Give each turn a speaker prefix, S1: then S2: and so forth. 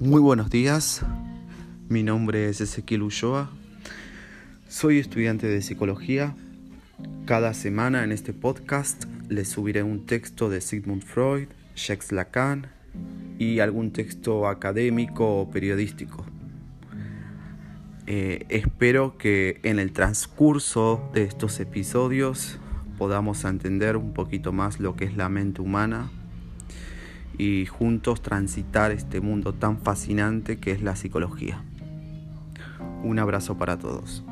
S1: Muy buenos días, mi nombre es Ezequiel Ulloa, soy estudiante de psicología. Cada semana en este podcast les subiré un texto de Sigmund Freud, Jacques Lacan y algún texto académico o periodístico. Eh, espero que en el transcurso de estos episodios podamos entender un poquito más lo que es la mente humana y juntos transitar este mundo tan fascinante que es la psicología. Un abrazo para todos.